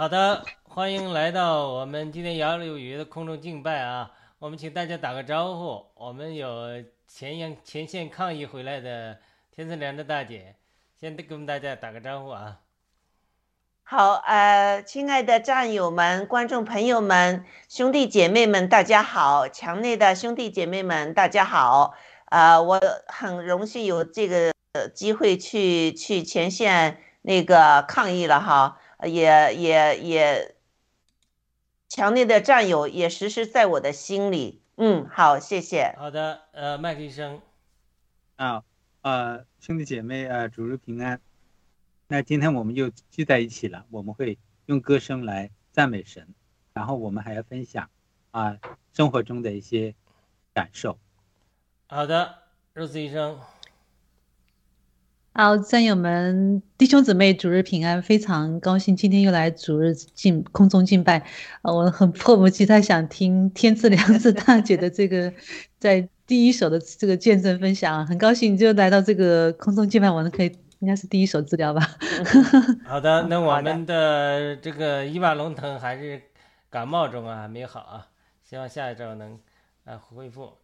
好的，欢迎来到我们今天杨柳雨的空中敬拜啊！我们请大家打个招呼。我们有前沿前线抗疫回来的天赐良的大姐，先跟大家打个招呼啊！好，呃，亲爱的战友们、观众朋友们、兄弟姐妹们，大家好！墙内的兄弟姐妹们，大家好！啊，我很荣幸有这个机会去去前线那个抗议了哈。也也也，强烈的占有也实施在我的心里。嗯，好，谢谢。好的，呃，麦克医生，啊，呃，兄弟姐妹，呃，主日平安。那今天我们又聚在一起了，我们会用歌声来赞美神，然后我们还要分享啊生活中的一些感受。好的，肉丝医生。好，战友们、弟兄姊妹，主日平安！非常高兴今天又来主日敬空中敬拜，我很迫不及待想听天赐良子大姐的这个在第一手的这个见证分享，很高兴就来到这个空中敬拜，我们可以应该是第一手资料吧。好的，那我们的这个伊娃龙腾还是感冒中啊，还没好啊，希望下一周能呃恢复。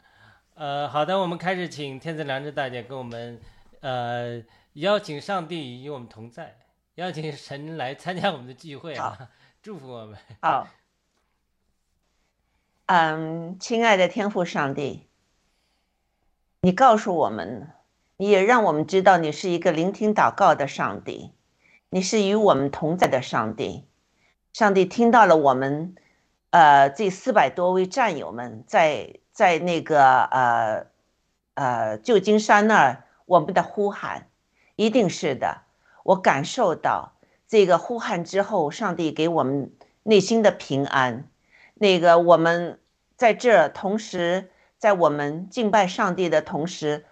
呃，好的，我们开始，请天赐良知大姐跟我们呃邀请上帝与我们同在，邀请神来参加我们的聚会啊，祝福我们。好，嗯，亲爱的天父上帝，你告诉我们，你也让我们知道你是一个聆听祷告的上帝，你是与我们同在的上帝。上帝听到了我们，呃，这四百多位战友们在在那个呃呃旧金山那儿我们的呼喊，一定是的，我感受到这个呼喊之后，上帝给我们内心的平安。那个我们在这同时，在我们敬拜上帝的同时，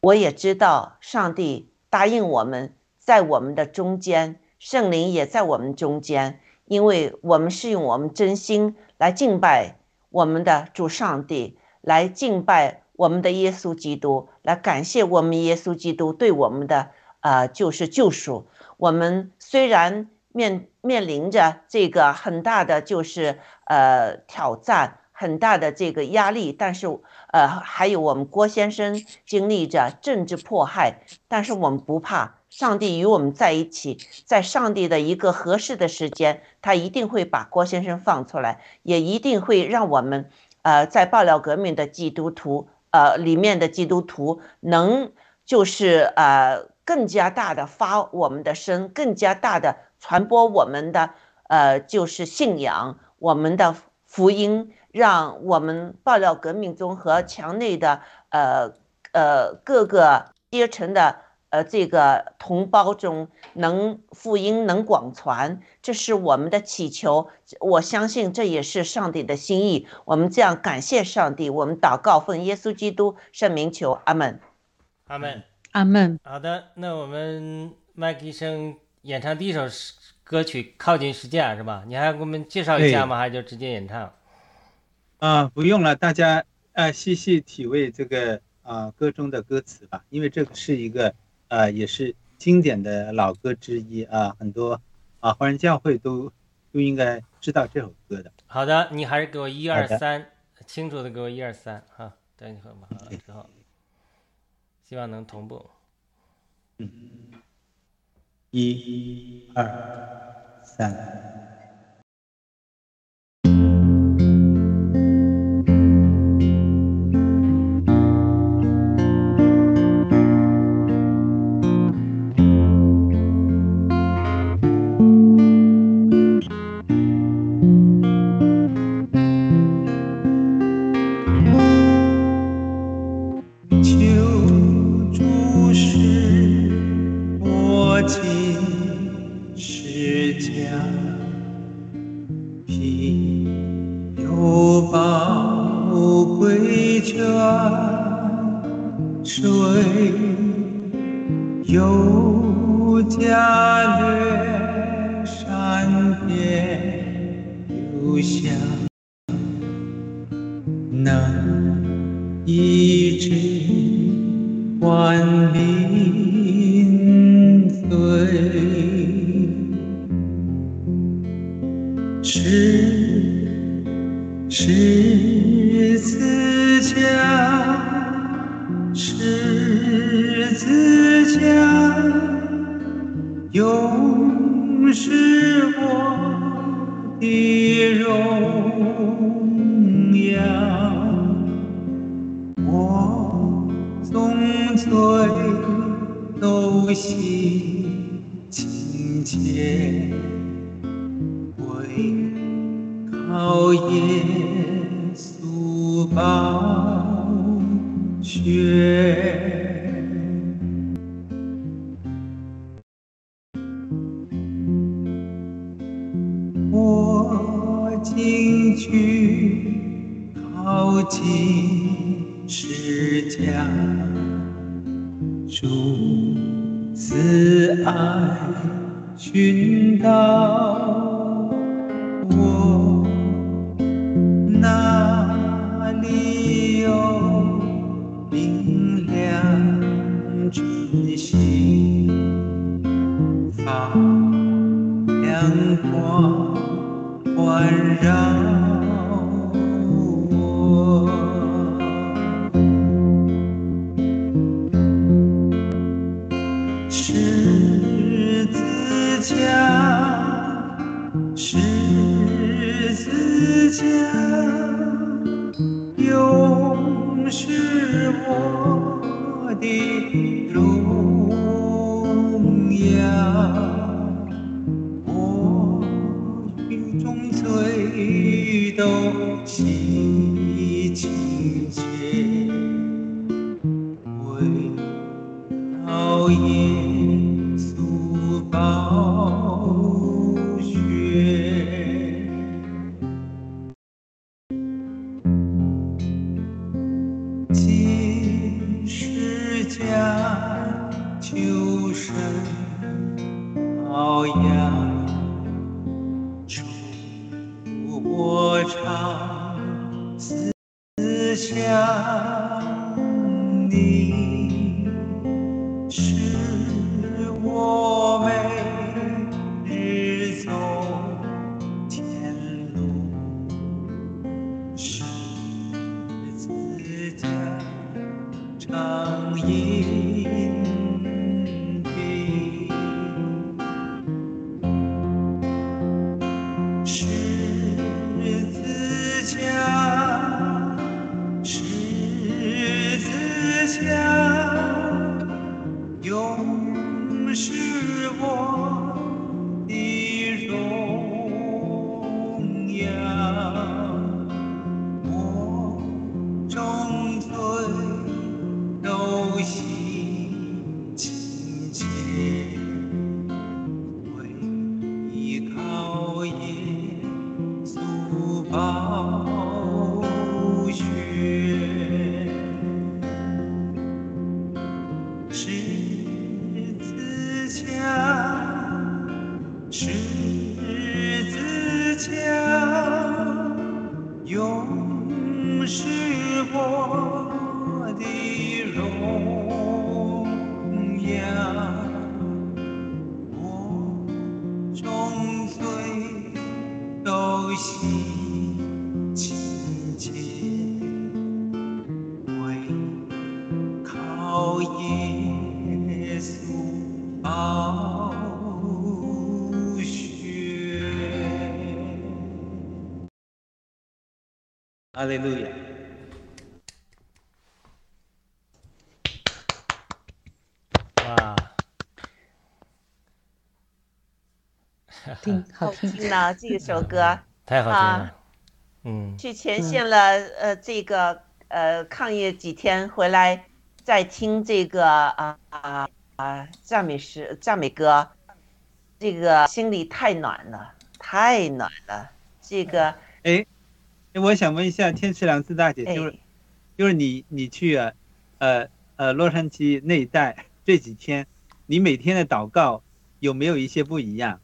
我也知道上帝答应我们在我们的中间，圣灵也在我们中间，因为我们是用我们真心来敬拜我们的主上帝，来敬拜我们的耶稣基督，来感谢我们耶稣基督对我们的呃就是救赎。我们虽然面面临着这个很大的就是呃挑战，很大的这个压力，但是呃还有我们郭先生经历着政治迫害，但是我们不怕，上帝与我们在一起，在上帝的一个合适的时间，他一定会把郭先生放出来，也一定会让我们呃在爆料革命的基督徒呃里面的基督徒能就是呃更加大的发我们的声，更加大的传播我们的呃就是信仰，我们的福音，让我们爆料革命中和墙内的呃呃各个阶层的呃这个同胞中能福音能广传，这是我们的祈求。我相信这也是上帝的心意。我们这样感谢上帝，我们祷告奉耶稣基督圣名求，阿门。阿门。阿门。好的，那我们麦克医生演唱第一首诗歌曲《靠近十架》是吧？你还要给我们介绍一下吗？还是就直接演唱？啊，不用了，大家呃细细体味这个啊歌中的歌词吧，因为这个是一个呃也是经典的老歌之一啊，很多啊华人教会都都应该知道这首歌的。好的，你还是给我一二三，清楚的给我一二三哈。等你很好了之后，希望能同步。一、二、三。字架，永是我的。哈利路亚。哇，听。好好听，听呢，这首歌。太好听了。啊，嗯，去前线了，呃，这个呃抗疫几天回来，再听这个啊啊啊赞美诗赞美歌，这个心里太暖了，太暖了。这个哎，我想问一下天池良知大姐，就是哎，就是你你去啊，呃呃洛杉矶那一带这几天，你每天的祷告有没有一些不一样？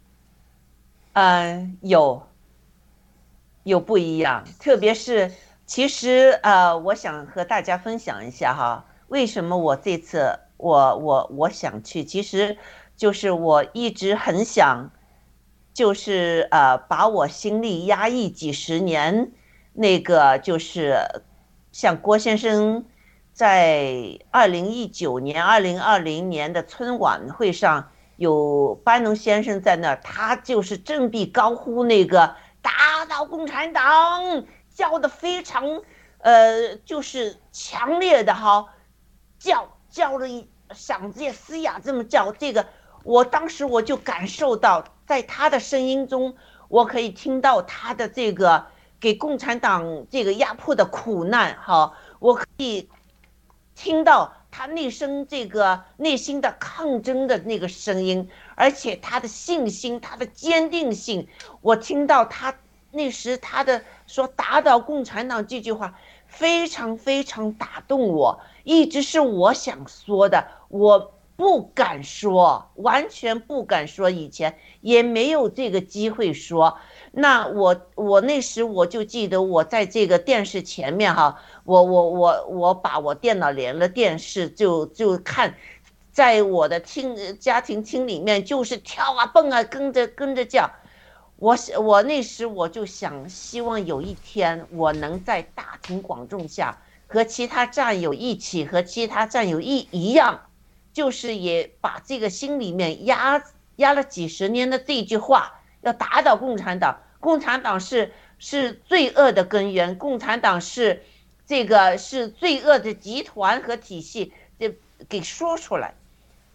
嗯，有有不一样，特别是其实呃，我想和大家分享一下哈，为什么我这次我我我想去，其实就是我一直很想，就是呃，把我心里压抑几十年那个就是像郭先生在二零一九年、二零二零年的春晚会上。有班农先生在那儿，他就是振臂高呼那个“打倒共产党”，叫的非常，呃，就是强烈的哈，叫叫了一嗓子也嘶哑，这么叫。这个我当时我就感受到，在他的声音中，我可以听到他的这个给共产党这个压迫的苦难哈，我可以听到。他内声这个内心的抗争的那个声音，而且他的信心，他的坚定性，我听到他那时他的说打倒共产党这句话，非常非常打动我，一直是我想说的，我不敢说，完全不敢说，以前也没有这个机会说。那我我那时我就记得我在这个电视前面哈，我我我我把我电脑连了电视就就看，在我的厅家庭厅里面就是跳啊蹦啊跟着跟着叫，我我那时我就想，希望有一天我能在大庭广众下和其他战友一起，和其他战友一一样，就是也把这个心里面压压了几十年的这句话，要打倒共产党，共产党是是罪恶的根源，共产党是这个是罪恶的集团和体系，这给说出来，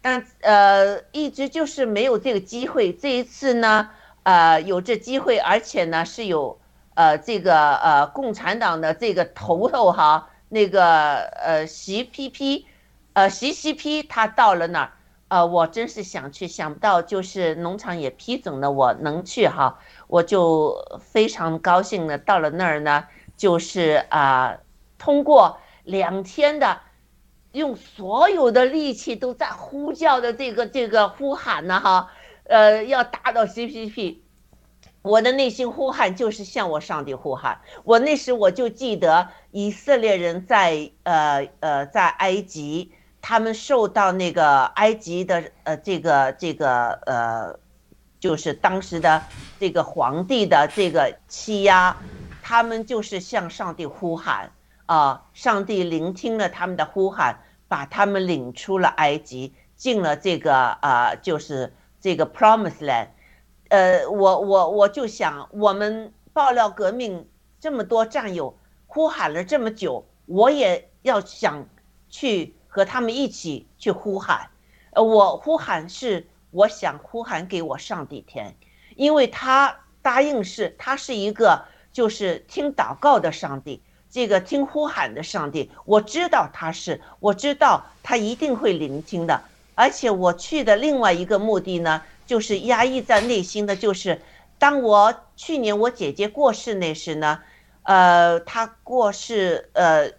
但呃一直就是没有这个机会，这一次呢。呃，有这机会，而且呢是有呃这个呃共产党的这个头头哈，那个呃习 PP，呃习习 P 他到了那儿，呃我真是想去，想不到就是农场也批准了我能去哈，我就非常高兴的到了那儿呢，就是啊通过两天的用所有的力气都在呼叫的这个这个呼喊呢哈。呃，要打倒 CPP，我的内心呼喊就是向我上帝呼喊。我那时我就记得以色列人在呃呃在埃及，他们受到那个埃及的呃这个这个呃，就是当时的这个皇帝的这个欺压，他们就是向上帝呼喊啊，上帝聆听了他们的呼喊，把他们领出了埃及，进了这个啊就是。这个 Promise Land，呃，我我我就想，我们爆料革命这么多战友呼喊了这么久，我也要想去和他们一起去呼喊。呃，我呼喊是我想呼喊给我上帝天，因为他答应是，他是一个就是听祷告的上帝，这个听呼喊的上帝，我知道他是，我知道他一定会聆听的。而且我去的另外一个目的呢，就是压抑在内心的，就是当我去年我姐姐过世那时呢，呃，她过世，呃，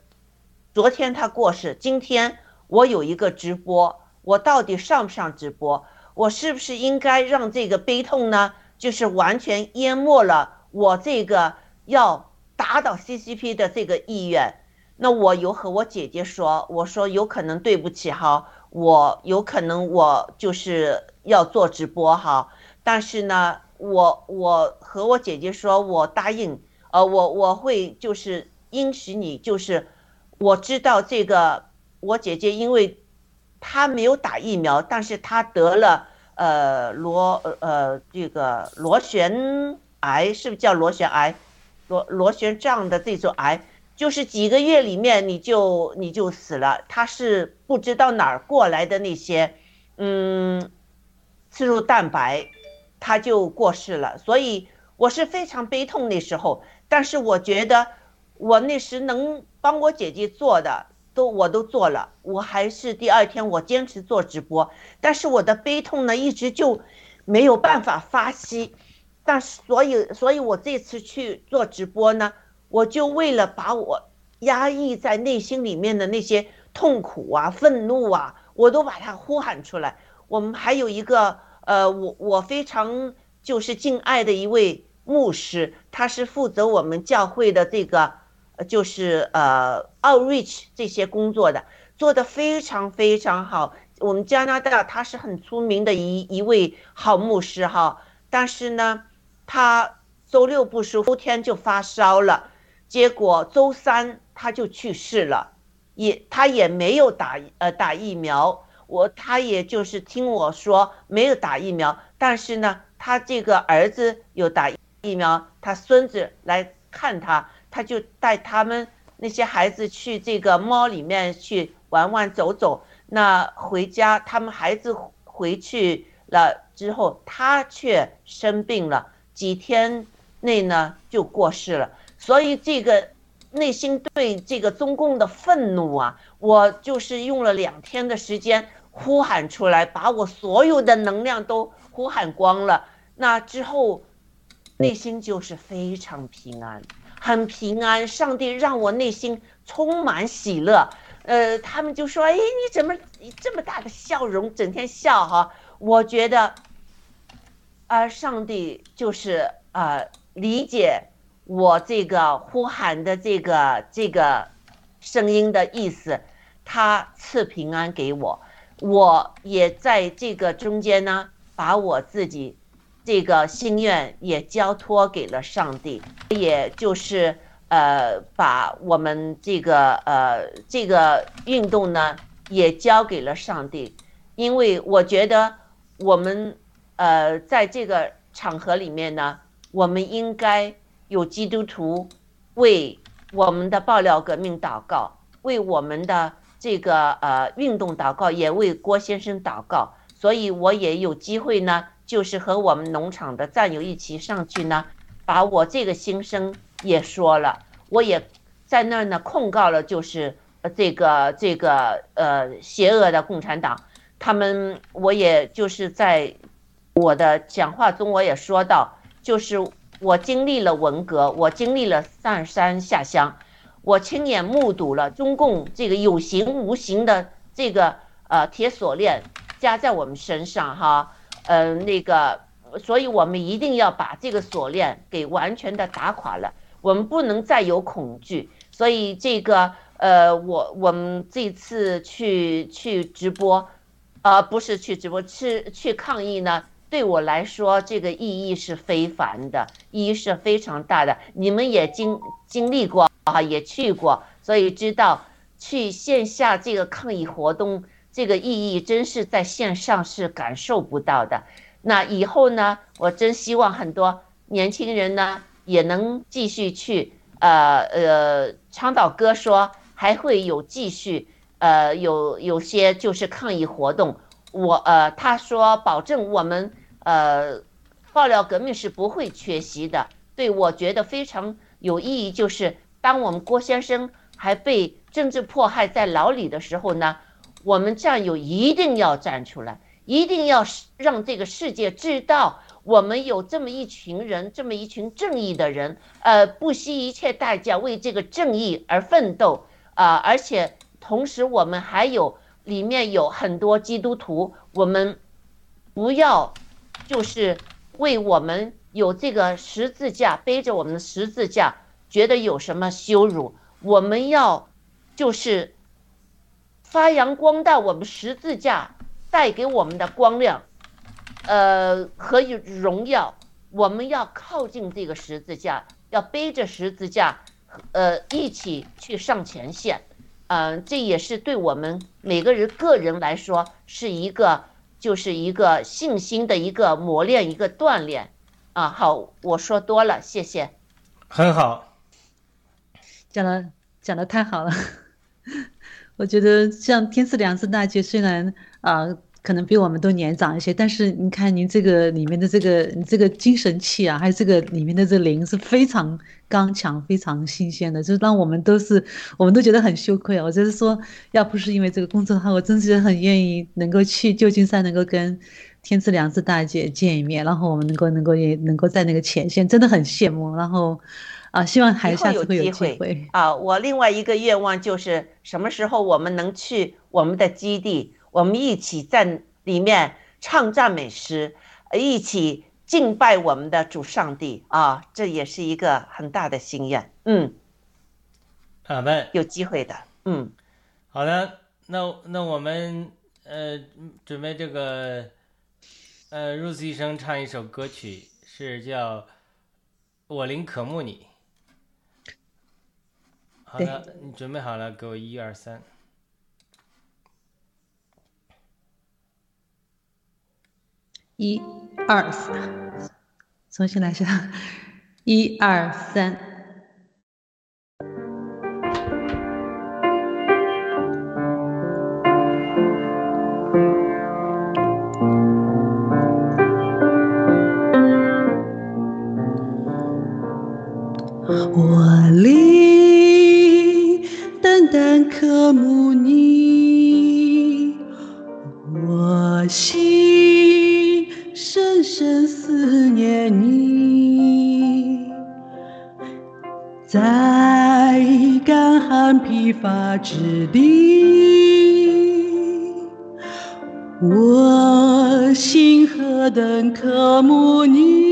昨天她过世，今天我有一个直播，我到底上不上直播？我是不是应该让这个悲痛呢，就是完全淹没了我这个要打倒 CCP 的这个意愿？那我有和我姐姐说，我说有可能对不起哈。我有可能我就是要做直播哈，但是呢，我我和我姐姐说，我答应，呃，我我会就是应许你，就是我知道这个我姐姐，因为她没有打疫苗，但是她得了呃螺呃这个螺旋癌，是不是叫螺旋癌？螺螺旋状的这种癌。就是几个月里面你就你就死了，她是不知道哪儿过来的那些，嗯，刺入蛋白，他就过世了。所以我是非常悲痛那时候，但是我觉得我那时能帮我姐姐做的都我都做了，我还是第二天我坚持做直播，但是我的悲痛呢一直就没有办法发泄，但是所以所以我这次去做直播呢。我就为了把我压抑在内心里面的那些痛苦啊、愤怒啊，我都把它呼喊出来。我们还有一个呃，我我非常就是敬爱的一位牧师，他是负责我们教会的这个，就是呃，outreach 这些工作的，做的非常非常好。我们加拿大他是很出名的一一位好牧师哈，但是呢，他周六不舒服，天就发烧了。结果周三他就去世了，也他也没有打呃打疫苗，我他也就是听我说没有打疫苗，但是呢，他这个儿子有打疫苗，他孙子来看他，他就带他们那些孩子去这个猫里面去玩玩走走，那回家他们孩子回去了之后，他却生病了，几天内呢就过世了。所以这个内心对这个中共的愤怒啊，我就是用了两天的时间呼喊出来，把我所有的能量都呼喊光了。那之后，内心就是非常平安，很平安。上帝让我内心充满喜乐。呃，他们就说：“哎，你怎么这么大的笑容，整天笑哈？”我觉得，啊，上帝就是啊，理解。我这个呼喊的这个这个声音的意思，他赐平安给我，我也在这个中间呢，把我自己这个心愿也交托给了上帝，也就是呃，把我们这个呃这个运动呢也交给了上帝，因为我觉得我们呃在这个场合里面呢，我们应该有基督徒为我们的爆料革命祷告，为我们的这个呃运动祷告，也为郭先生祷告，所以我也有机会呢。就是和我们农场的战友一起上去呢，把我这个心声也说了，我也在那儿呢控告了，就是这个这个呃邪恶的共产党，他们我也就是在我的讲话中我也说到，就是我经历了文革，我经历了上山下乡，我亲眼目睹了中共这个有形无形的这个呃铁锁链加在我们身上哈。嗯，那个，所以我们一定要把这个锁链给完全的打垮了。我们不能再有恐惧。所以这个，呃，我我们这次去去直播，呃，不是去直播，是去抗议呢。对我来说，这个意义是非凡的，意义是非常大的。你们也经经历过啊，也去过，所以知道去线下这个抗议活动。这个意义真是在线上是感受不到的。那以后呢，我真希望很多年轻人呢也能继续去，呃呃，倡导哥说还会有继续，呃，有有些就是抗议活动。我呃，他说保证我们呃，爆料革命是不会缺席的。对我觉得非常有意义，就是当我们郭先生还被政治迫害在牢里的时候呢。我们战友一定要站出来，一定要让这个世界知道，我们有这么一群人，这么一群正义的人，呃，不惜一切代价为这个正义而奋斗啊！而且同时，我们还有里面有很多基督徒，我们不要就是为我们有这个十字架背着我们的十字架，觉得有什么羞辱，我们要就是。发扬光大我们十字架带给我们的光亮，呃和荣耀，我们要靠近这个十字架，要背着十字架，呃一起去上前线，嗯，这也是对我们每个人个人来说是一个就是一个信心的一个磨练，一个锻炼，啊，好，我说多了，谢谢，很好，讲的讲的太好了。我觉得像天赐良知大姐，虽然啊可能比我们都年长一些，但是你看您这个里面的这个你这个精神气啊，还有这个里面的这灵是非常刚强、非常新鲜的，就让我们都是我们都觉得很羞愧啊！我就是说，要不是因为这个工作的话，我真是很愿意能够去旧金山，能够跟天赐良知大姐见一面，然后我们能够能够也能够在那个前线，真的很羡慕。然后。啊，希望还下次会有机会啊！我另外一个愿望就是什么时候我们能去我们的基地，我们一起在里面唱赞美诗，一起敬拜我们的主上帝啊！这也是一个很大的心愿。嗯，好的，有机会的。嗯，好的，那那我们呃准备这个呃 Rose 医生唱一首歌曲，是叫《我灵渴慕你》。好的，你准备好了，给我一二三，一二三，重新来一下，一二三。慕你，我心深深思念你，在干旱疲乏之地，我心何等渴慕你，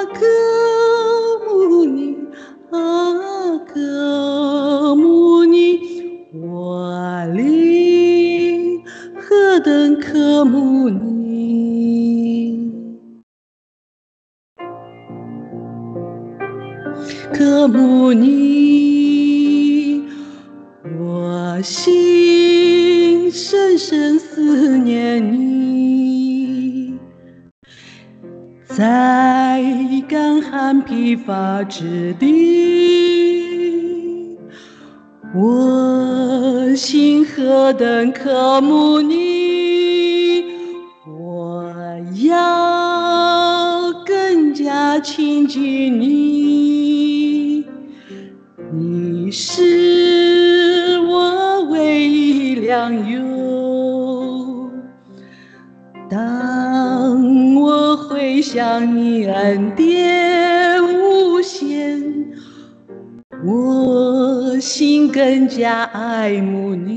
啊，疲乏之地，我心何等渴慕你，我要更加亲近你，爱慕你，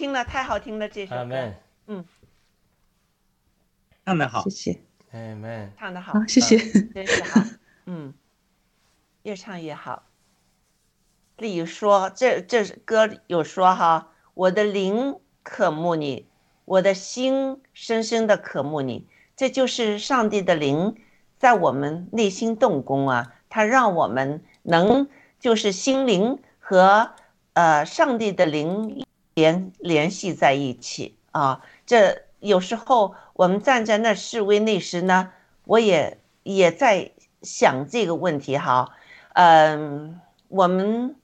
听了，太好听了，这首歌阿门。唱得好谢，谢，阿门。唱得好好，，谢谢。真是好，嗯，越唱越好。例如说，这这歌有说哈，我的灵渴慕你，我的心深深的渴慕你，这就是上帝的灵在我们内心动工啊，它让我们能就是心灵和呃上帝的灵联联系在一起啊。这有时候我们站在那示威那时呢，我也也在想这个问题哈，嗯，我们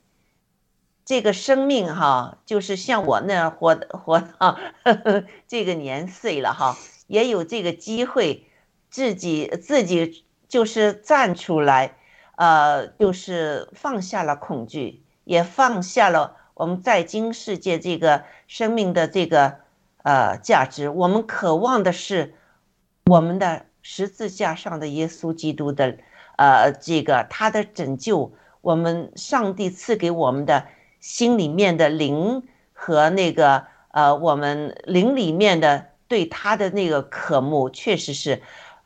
这个生命哈，就是像我那样活活到 这个年岁了哈，也有这个机会，自己自己就是站出来，呃，就是放下了恐惧，也放下了我们在今世界这个生命的这个呃价值，我们渴望的是我们的十字架上的耶稣基督的呃这个他的拯救，我们上帝赐给我们的心里面的灵和那个呃我们灵里面的对他的那个渴慕，确实是，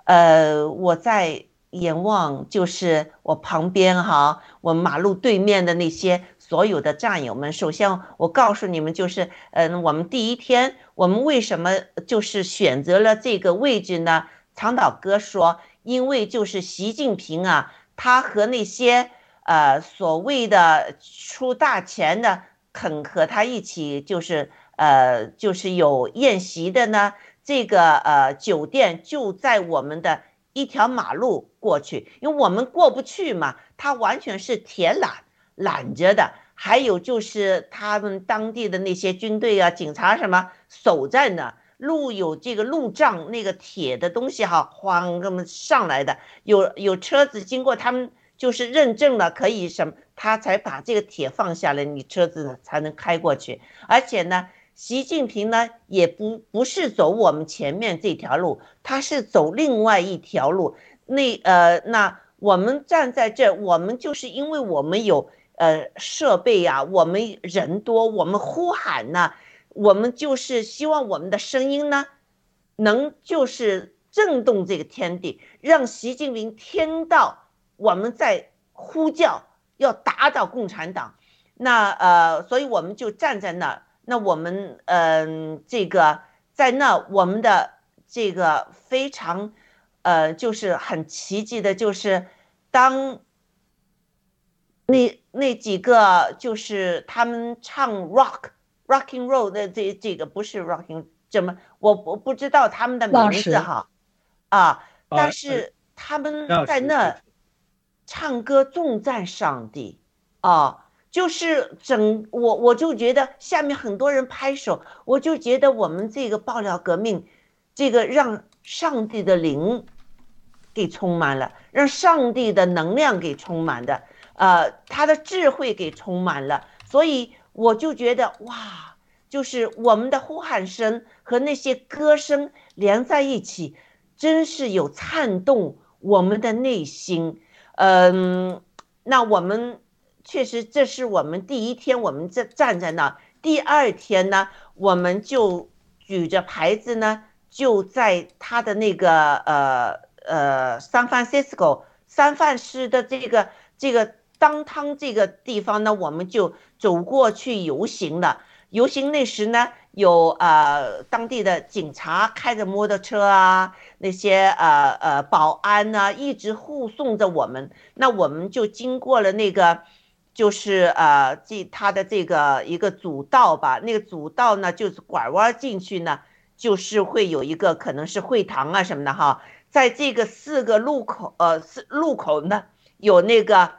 呃我在眼望就是我旁边哈，我马路对面的那些所有的战友们。首先，我告诉你们，就是，嗯，我们第一天，我们为什么就是选择了这个位置呢？长岛哥说，因为就是习近平啊，他和那些呃所谓的出大钱的肯和他一起，就是呃就是有宴席的呢，这个呃酒店就在我们的。一条马路过去，因为我们过不去嘛，它完全是铁缆拦着的。还有就是他们当地的那些军队啊、警察什么守在那，路有这个路障，那个铁的东西哈，晃这么上来的，有有车子经过，他们就是认证了可以什么，他才把这个铁放下来，你车子才能开过去。而且呢。习近平呢，也不不是走我们前面这条路，他是走另外一条路。那呃，那我们站在这，我们就是因为我们有呃设备呀、我们人多，我们呼喊呐、我们就是希望我们的声音呢，能就是震动这个天地，让习近平听到我们在呼叫，要打倒共产党。那呃，所以我们就站在那儿。那我们嗯，这个在那我们的这个非常，呃，就是很奇迹的，就是当那那几个就是他们唱 rock rocking roll 的这这个不是 rocking 怎么我我不知道他们的名字哈啊，但是他们在那唱歌重赞上帝啊。就是整我我就觉得下面很多人拍手，我就觉得我们这个爆料革命，这个让上帝的灵给充满了，让上帝的能量给充满的，呃，他的智慧给充满了，所以我就觉得哇，就是我们的呼喊声和那些歌声连在一起，真是有颤动我们的内心，嗯，那我们。确实，这是我们第一天，我们在站在那。第二天呢，我们就举着牌子呢，就在他的那个呃呃，San Francisco 三藩市的这个这个当汤这个地方呢，我们就走过去游行了。游行那时呢，有呃当地的警察开着摩托车啊，那些呃呃保安呢，一直护送着我们。那我们就经过了那个。就是呃，这它的这个一个主道吧，那个主道呢，就是拐弯进去呢，就是会有一个可能是会堂啊什么的哈，在这个四个路口呃四路口呢，有那个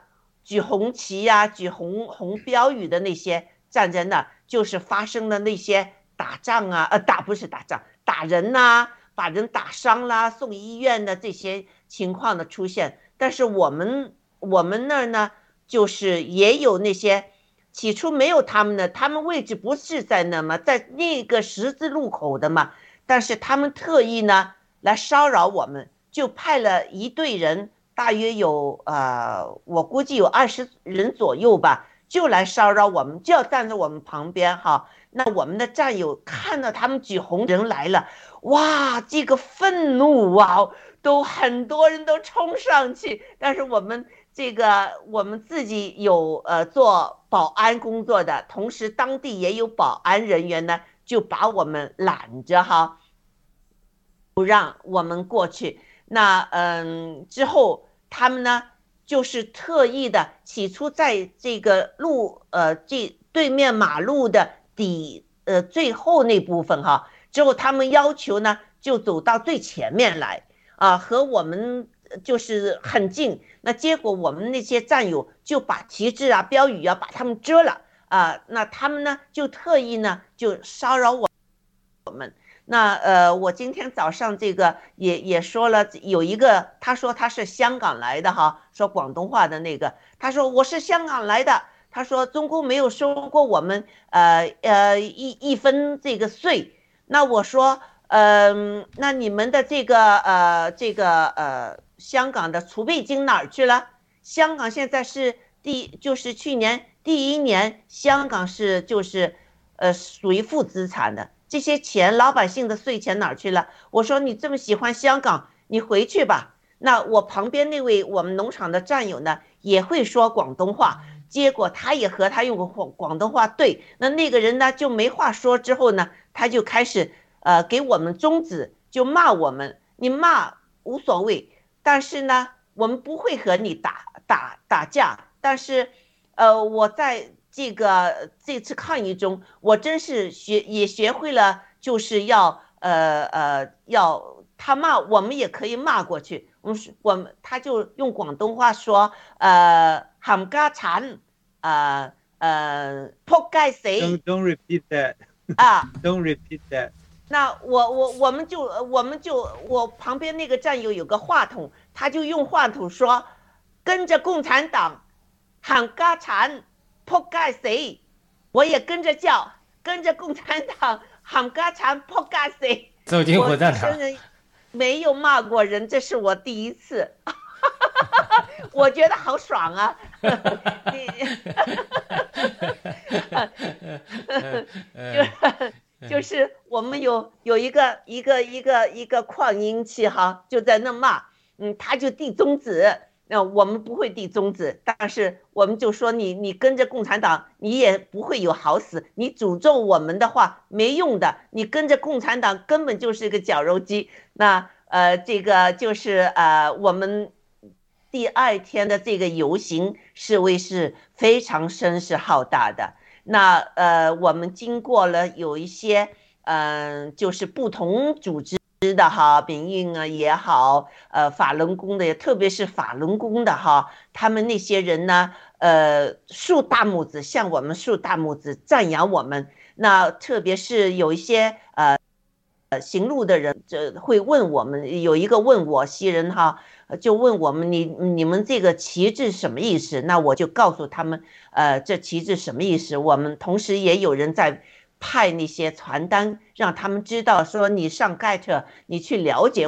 举红旗呀、举红红标语的那些站在那，就是发生了那些打仗啊，呃打不是打仗，打人呐，把人打伤啦，送医院的这些情况的出现，但是我们我们那儿呢。就是也有那些起初没有他们的，他们位置不是在那么在那个十字路口的嘛，但是他们特意呢来骚扰我们，就派了一队人，大约有呃，我估计有二十人左右吧，就来骚扰我们，就要站在我们旁边哈。那我们的战友看到他们举红人来了，哇，这个愤怒啊，都很多人都冲上去，但是我们。这个我们自己有呃做保安工作的，同时当地也有保安人员呢，就把我们拦着哈，不让我们过去。那嗯之后他们呢就是特意的，起初在这个路呃这对面马路的底呃最后那部分哈，之后他们要求呢就走到最前面来啊，和我们。就是很近，那结果我们那些战友就把旗帜啊、标语啊把他们遮了啊，那他们呢就特意呢就骚扰我我们。那呃，我今天早上这个也也说了，有一个他说他是香港来的哈，说广东话的那个，他说我是香港来的，他说中共没有收过我们呃呃一一分这个税，那我说嗯，那你们的这个呃这个呃。香港的储备金哪儿去了？香港现在是第，就是去年第一年，香港是就是，呃，属于负资产的。这些钱，老百姓的税钱哪儿去了？我说你这么喜欢香港，你回去吧。那我旁边那位我们农场的战友呢，也会说广东话，结果他也和他用广广东话对，那那个人呢就没话说，之后呢，他就开始呃给我们终止，就骂我们，你骂无所谓。但是呢，我们不会和你打打打架。但是，呃，我在这个这次抗议中，我真是学也学会了，就是要呃呃要他骂我们也可以骂过去。我们我们他就用广东话说，呃，冚家鏟，呃呃，扑街谁。Don't don't repeat that. 啊，Don't repeat that. 那我我我们就我们就我旁边那个战友有个话筒，他就用话筒说，跟着共产党喊嘎铲扑街死，我也跟着叫，跟着共产党喊嘎铲扑街死。走进火葬场。没有骂过人，这是我第一次，我觉得好爽啊！就就是我们有有一个一个一个一个扩音器哈，就在那骂，嗯，他就递中指，那我们不会递中指，但是我们就说你你跟着共产党，你也不会有好死，你诅咒我们的话没用的，你跟着共产党根本就是个绞肉机。那呃，这个就是呃我们。第二天的这个游行示威是非常声势浩大的。那呃，我们经过了有一些嗯，就是不同组织知的哈，民运啊也好，呃，法轮功的，特别是法轮功的哈，他们那些人呢，呃，竖大拇指向我们竖大拇指赞扬我们。那特别是有一些呃呃行路的人，这会问我们，有一个问我西人哈。就问我们，你你们这个旗帜什么意思？那我就告诉他们，呃，这旗帜什么意思？我们同时也有人在派那些传单，让他们知道，说你上 get，你去了解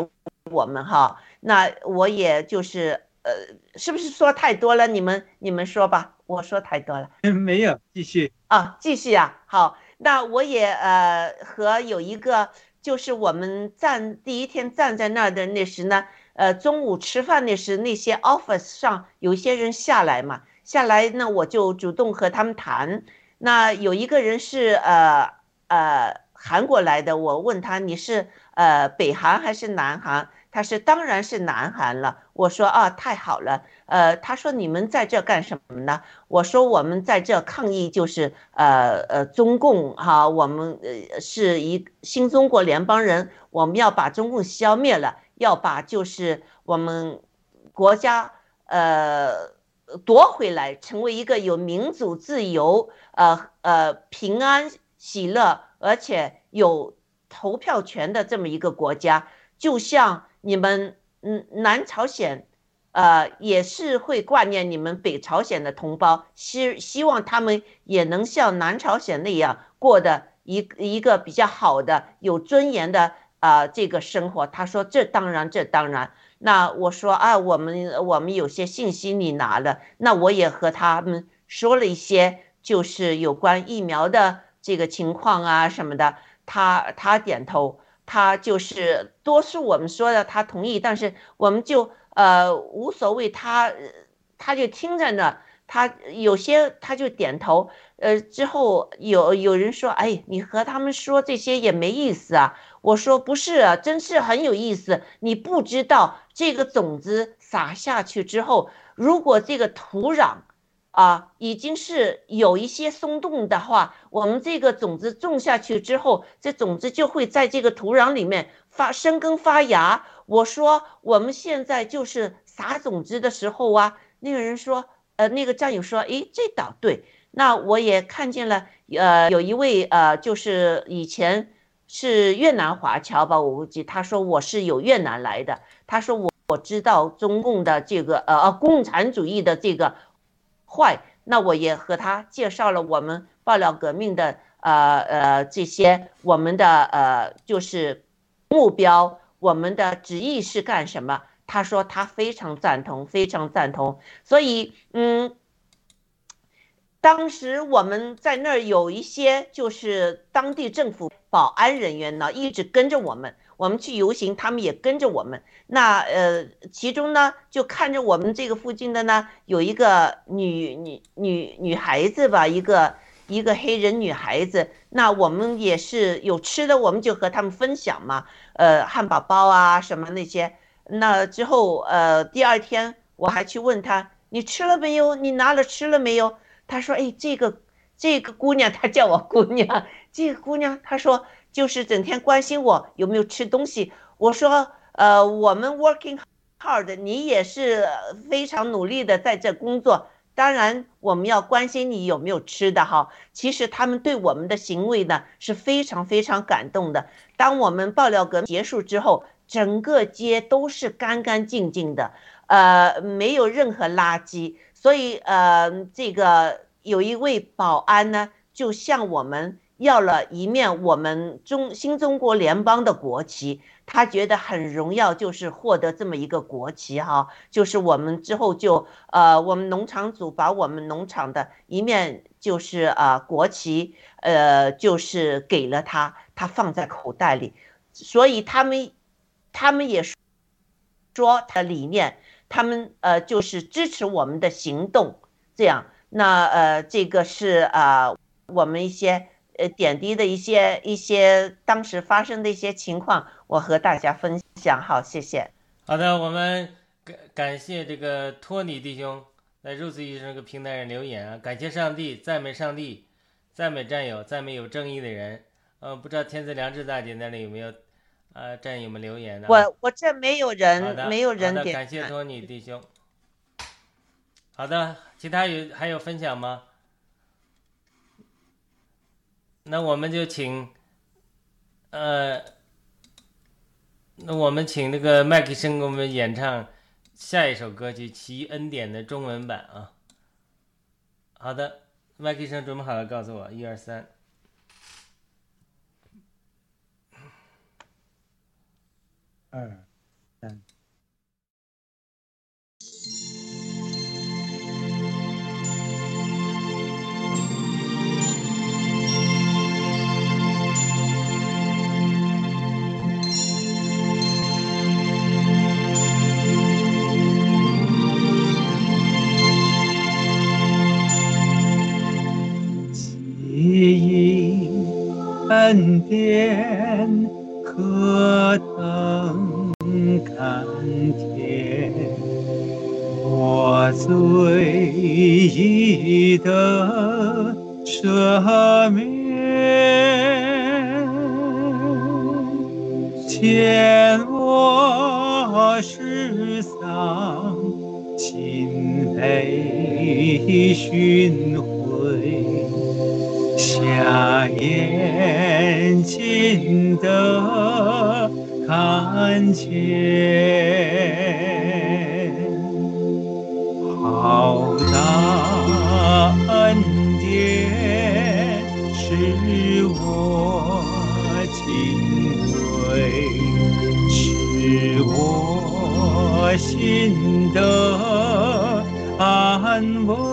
我们哈。那我也就是，呃，是不是说太多了？你们你们说吧，我说太多了。没有，继续啊，继续啊。好，那我也呃和有一个，就是我们站第一天站在那儿的那时呢。呃，中午吃饭那时，那些 office 上有些人下来嘛，下来那我就主动和他们谈。那有一个人是呃呃韩国来的，我问他你是呃北韩还是南韩？他是当然是南韩了。我说啊，太好了。呃，他说你们在这干什么呢？我说我们在这抗议，就是呃呃中共哈，我们呃是一新中国联邦人，我们要把中共消灭了。要把就是我们国家呃夺回来，成为一个有民主、自由、呃呃平安、喜乐，而且有投票权的这么一个国家。就像你们嗯南朝鲜，呃也是会挂念你们北朝鲜的同胞，希希望他们也能像南朝鲜那样过的一一个比较好的、有尊严的。啊，这个生活，他说这当然，这当然。那我说啊，我们我们有些信息你拿了，那我也和他们说了一些，就是有关疫苗的这个情况啊什么的。他他点头，他就是多数我们说的，他同意。但是我们就呃无所谓，他他就听着呢，他有些他就点头。呃，之后有有人说，哎，你和他们说这些也没意思啊。我说不是啊，真是很有意思。你不知道这个种子撒下去之后，如果这个土壤啊已经是有一些松动的话，我们这个种子种下去之后，这种子就会在这个土壤里面发生根发芽。我说我们现在就是撒种子的时候啊。那个人说，呃，那个战友说，诶，这倒对。那我也看见了，呃，有一位呃，就是以前。是越南华侨吧？我估计他说我是有越南来的。他说我我知道中共的这个呃呃共产主义的这个坏，那我也和他介绍了我们爆料革命的呃呃这些我们的呃就是目标，我们的旨意是干什么？他说他非常赞同，非常赞同。所以嗯。当时我们在那儿有一些就是当地政府保安人员呢，一直跟着我们。我们去游行，他们也跟着我们。那呃，其中呢，就看着我们这个附近的呢，有一个女女女女孩子吧，一个一个黑人女孩子。那我们也是有吃的，我们就和他们分享嘛。呃，汉堡包啊什么那些。那之后呃，第二天我还去问他，你吃了没有？你拿了吃了没有？他说：“哎，这个这个姑娘，她叫我姑娘。这个姑娘，她说就是整天关心我有没有吃东西。我说，呃，我们 working hard，你也是非常努力的在这工作。当然，我们要关心你有没有吃的哈。其实他们对我们的行为呢是非常非常感动的。当我们爆料革结束之后，整个街都是干干净净的，呃，没有任何垃圾。”所以，呃，这个有一位保安呢，就向我们要了一面我们中新中国联邦的国旗，他觉得很荣耀，就是获得这么一个国旗哈，就是我们之后就呃，我们农场主把我们农场的一面就是啊国旗，呃，就是给了他，他放在口袋里，所以他们他们也说他的理念，他们呃就是支持我们的行动，这样，那呃这个是啊我们一些。呃，点滴的一些一些当时发生的一些情况，我和大家分享。好，谢谢。好的，我们感感谢这个托尼弟兄在肉丝医生这个平台上留言啊，感谢上帝，赞美上帝，赞美战友，赞美有正义的人。呃，不知道天赐良知大姐那里有没有呃战友们留言的？我我这没有人，没有人点。感谢托尼弟兄。好的，其他有还有分享吗？那我们就请，呃，那我们请那个麦克生给我们演唱下一首歌曲《奇恩典》的中文版啊。好的，麦克生准备好了，告诉我，一二三，二三。恩典可甘甜，我罪已得赦免，见我失丧，心悲寻回。下眼睛的看见，好大恩典使我敬畏，使我心得安慰。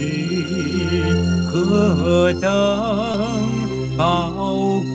是何等宝贵。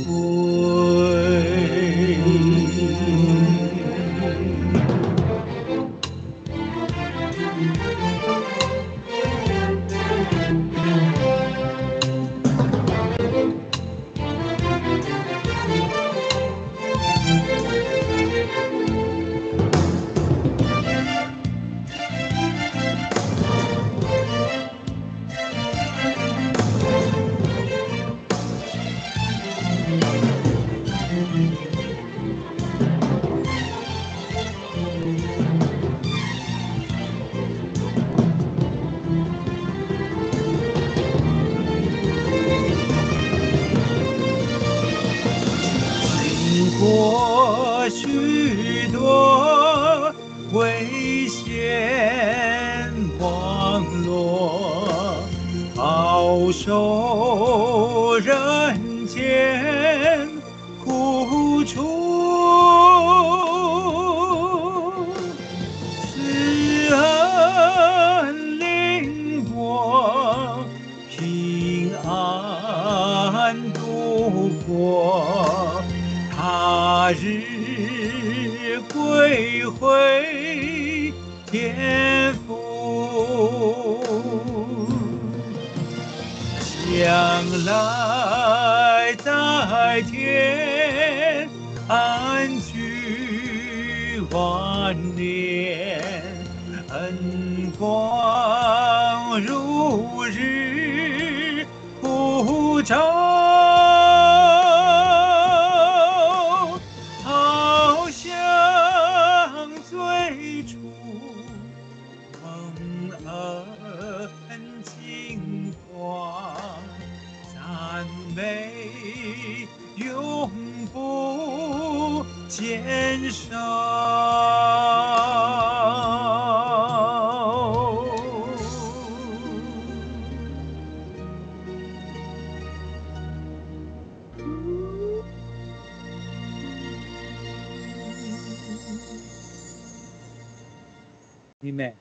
妹，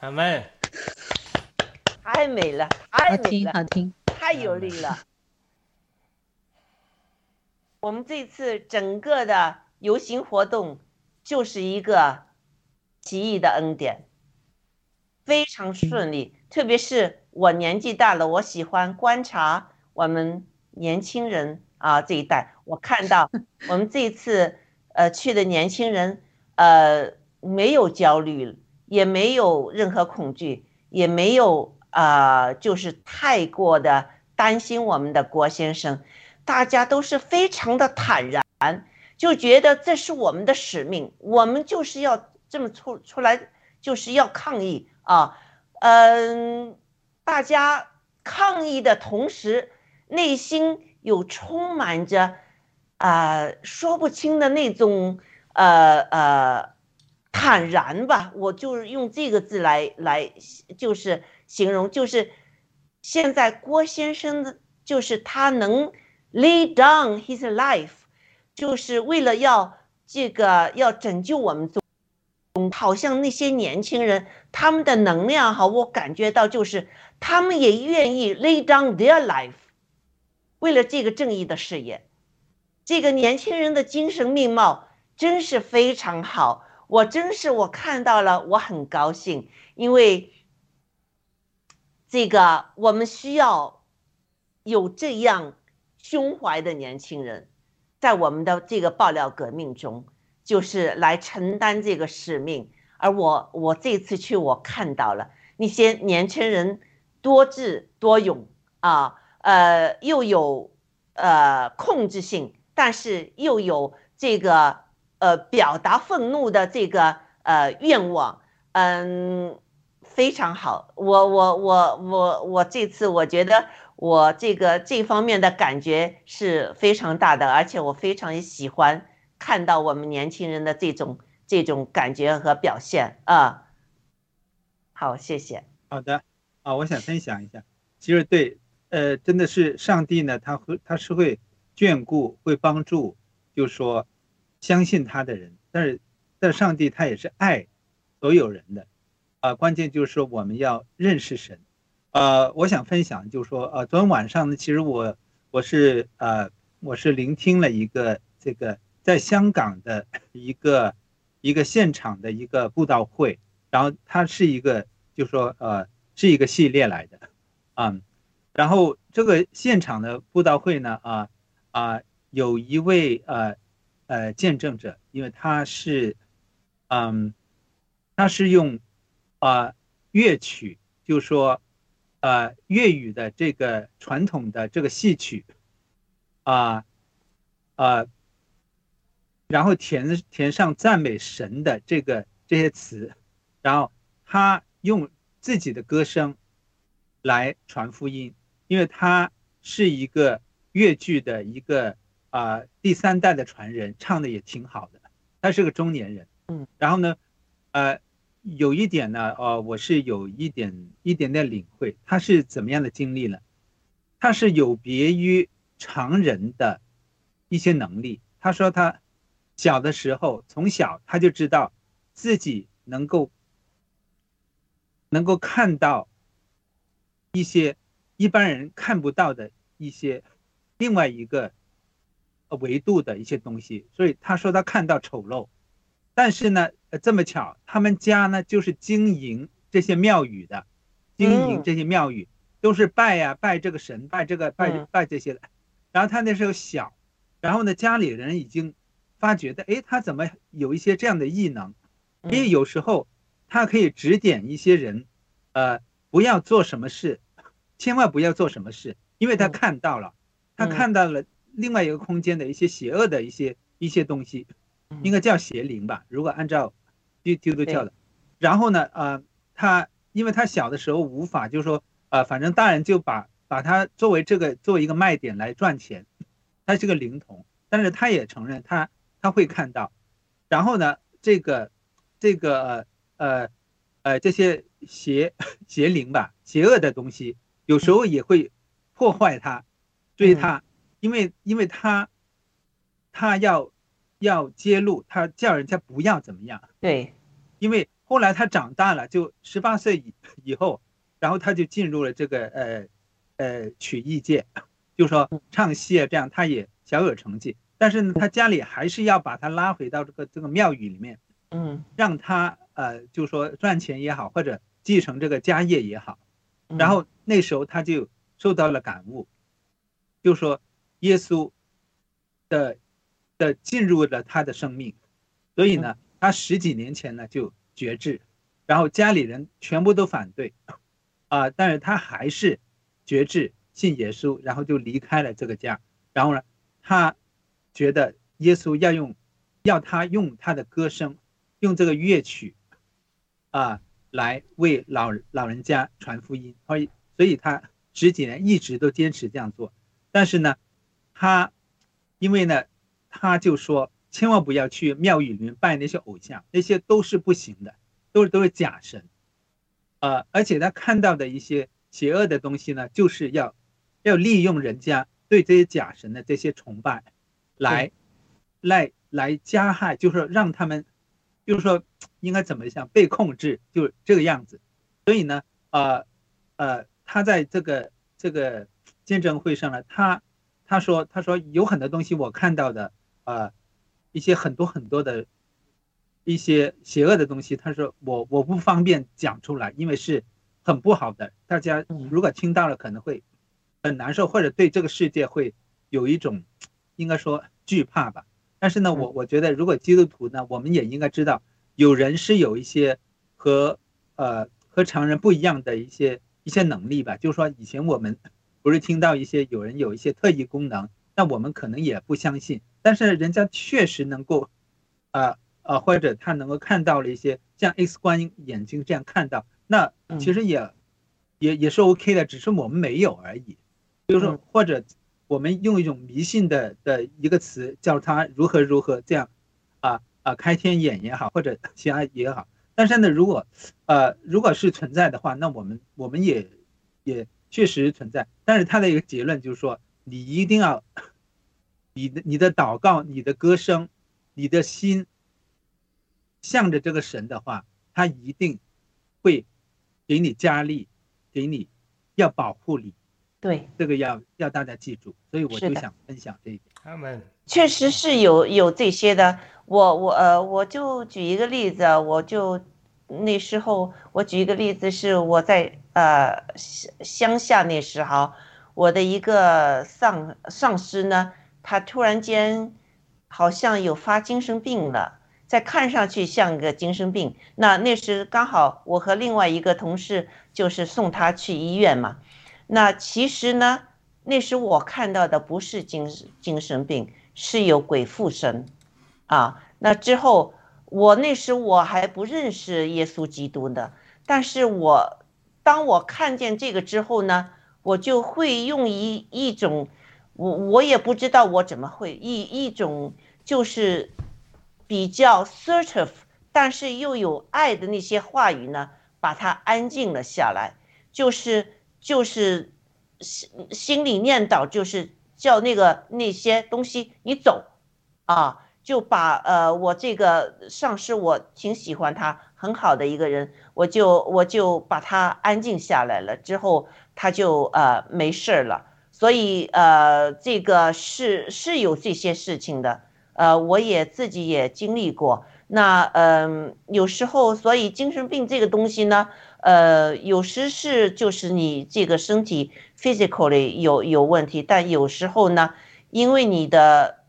阿门。太美了，好听太美了，好听。太有力了。我们这次整个的游行活动就是一个奇异的恩典，非常顺利。特别是我年纪大了，我喜欢观察我们年轻人啊这一代。我看到我们这次呃去的年轻人，呃没有焦虑，也没有任何恐惧，也没有啊、呃就是太过的担心我们的郭先生。大家都是非常的坦然，就觉得这是我们的使命，我们就是要这么出出来，就是要抗议啊，嗯，大家抗议的同时，内心有充满着啊、说不清的那种呃呃坦然吧，我就是用这个字来来就是形容，就是现在郭先生的，就是他能。lay down his life，就是为了要这个要拯救我们中，好像那些年轻人他们的能量哈，我感觉到就是他们也愿意 lay down their life，为了这个正义的事业。这个年轻人的精神面貌真是非常好，我真是我看到了，我很高兴，因为这个我们需要有这样。胸怀的年轻人，在我们的这个爆料革命中，就是来承担这个使命。而我，我这次去，我看到了那些年轻人多智多勇啊，呃，又有呃控制性，但是又有这个呃表达愤怒的这个呃愿望，嗯，非常好。我我我我我这次我觉得。我这个这方面的感觉是非常大的，而且我非常喜欢看到我们年轻人的这种这种感觉和表现啊。好，谢谢。好的，啊，我想分享一下，其实对，呃，真的是上帝呢，他会他是会眷顾、会帮助，就说相信他的人，但是但上帝他也是爱所有人的，啊，关键就是说我们要认识神。呃，我想分享，就是说，呃，昨天晚上呢，其实我我是呃，我是聆听了一个这个在香港的一个一个现场的一个布道会，然后它是一个，就说呃，是一个系列来的，啊，然后这个现场的布道会呢，啊啊，有一位呃呃见证者，因为他是，嗯，他是用啊乐曲，就说。呃，粤语的这个传统的这个戏曲，啊，啊，然后填填上赞美神的这个这些词，然后他用自己的歌声来传福音，因为他是一个粤剧的一个啊第三代的传人，唱的也挺好的。他是个中年人，嗯，然后呢，呃。有一点呢，呃，我是有一点一点点领会，他是怎么样的经历呢？他是有别于常人的一些能力。他说他小的时候，从小他就知道自己能够能够看到一些一般人看不到的一些另外一个维度的一些东西，所以他说他看到丑陋。但是呢，呃这么巧，他们家呢就是经营这些庙宇的，经营这些庙宇都是拜呀拜这个神，拜这个拜拜这些的。然后他那时候小，然后呢家里人已经发觉的，哎，他怎么有一些这样的异能？因为有时候他可以指点一些人，呃，不要做什么事，千万不要做什么事，因为他看到了，他看到了另外一个空间的一些邪恶的一些一些东西。应该叫邪灵吧，如果按照基督教的。然后呢，呃，他因为他小的时候无法，就是说，呃，反正大人就把把他作为这个作为一个卖点来赚钱，他是个灵童。但是他也承认他他会看到，然后呢，这个这个呃呃这些邪邪灵吧，邪恶的东西有时候也会破坏他，追他，因为因为他他要要揭露，他叫人家不要怎么样，对，因为后来他长大了，就十八岁以以后，然后他就进入了这个呃呃曲艺界，就说唱戏啊这样，他也小有成绩。但是呢，他家里还是要把他拉回到这个这个庙宇里面，嗯。让他呃，就说赚钱也好，或者继承这个家业也好。嗯。然后那时候他就受到了感悟，就说耶稣的的进入了他的生命，所以呢，他十几年前呢就绝志，然后家里人全部都反对，啊，但是他还是决志信耶稣，然后就离开了这个家，然后呢，他觉得耶稣要用，要他用他的歌声，用这个乐曲，啊，来为老老人家传福音，所以所以他十几年一直都坚持这样做，但是呢，他因为呢，他就说千万不要去庙宇里面拜那些偶像，那些都是不行的，都是都是假神，呃，而且他看到的一些邪恶的东西呢，就是要要利用人家对这些假神的这些崇拜。来，来来加害，就是说让他们，就是说应该怎么想被控制，就是这个样子。所以呢，呃呃，他在这个这个见证会上呢，他他说他说有很多东西我看到的，呃，一些很多很多的一些邪恶的东西，他说我我不方便讲出来，因为是很不好的，大家如果听到了可能会很难受，或者对这个世界会有一种。应该说惧怕吧，但是呢，我我觉得如果基督徒呢，我们也应该知道，有人是有一些和呃和常人不一样的一些一些能力吧。就是说，以前我们不是听到一些有人有一些特异功能，那我们可能也不相信，但是人家确实能够，啊啊，或者他能够看到了一些像 X 光眼睛这样看到，那其实也也也是 OK 的，只是我们没有而已。就是，或者。我们用一种迷信的的一个词叫他如何如何这样，啊啊开天眼也好，或者其他也好。但是呢，如果呃如果是存在的话，那我们我们也也确实存在。但是他的一个结论就是说，你一定要你的你的祷告、你的歌声、你的心向着这个神的话，他一定会给你加力，给你要保护你。对，这个要要大家记住，所以我就想分享这一点。他们确实是有有这些的。我我呃，我就举一个例子，我就那时候我举一个例子是我在呃乡下那时候，我的一个上上司呢，他突然间好像有发精神病了，在看上去像个精神病。那那时刚好我和另外一个同事就是送他去医院嘛。那其实呢，那时我看到的不是精精神病，是有鬼附身，啊，那之后我那时我还不认识耶稣基督的，但是我当我看见这个之后呢，我就会用一一种，我我也不知道我怎么会一一种就是比较 assertive，但是又有爱的那些话语呢，把它安静了下来，就是。就是心心里念叨，就是叫那个那些东西你走，啊，就把呃我这个上司我挺喜欢他，很好的一个人，我就我就把他安静下来了，之后他就呃没事了。所以呃这个是是有这些事情的，呃我也自己也经历过。那嗯有时候所以精神病这个东西呢。呃，有时是就是你这个身体 physically 有有问题，但有时候呢，因为你的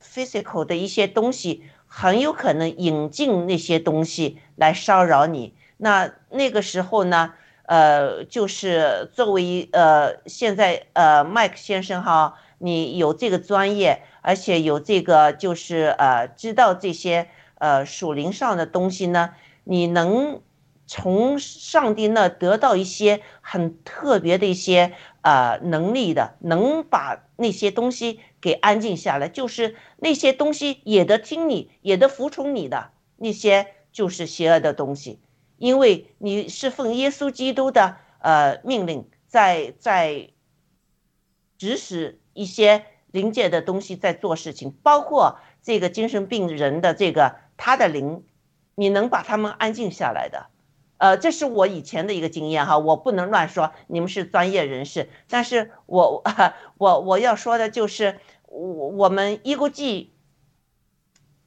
physical 的一些东西很有可能引进那些东西来骚扰你。那那个时候呢，呃，就是作为呃现在呃麦克先生哈，你有这个专业，而且有这个就是呃知道这些呃属灵上的东西呢，你能。从上帝那得到一些很特别的一些呃能力的，能把那些东西给安静下来，就是那些东西也得听你，也得服从你的那些就是邪恶的东西，因为你是奉耶稣基督的呃命令，在在指使一些灵界的东西在做事情，包括这个精神病人的这个他的灵，你能把他们安静下来的。呃，这是我以前的一个经验哈，我不能乱说，你们是专业人士，但是我 我我要说的就是，我我们一国际，